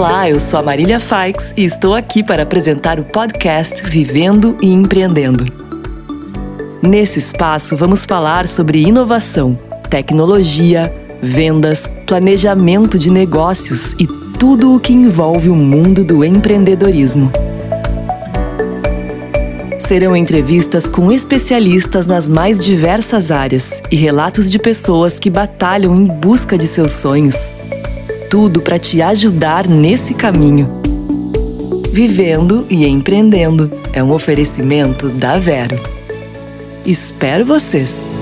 Olá, eu sou a Marília Faix e estou aqui para apresentar o podcast Vivendo e Empreendendo. Nesse espaço, vamos falar sobre inovação, tecnologia, vendas, planejamento de negócios e tudo o que envolve o mundo do empreendedorismo. Serão entrevistas com especialistas nas mais diversas áreas e relatos de pessoas que batalham em busca de seus sonhos tudo para te ajudar nesse caminho. Vivendo e empreendendo é um oferecimento da Vero. Espero vocês!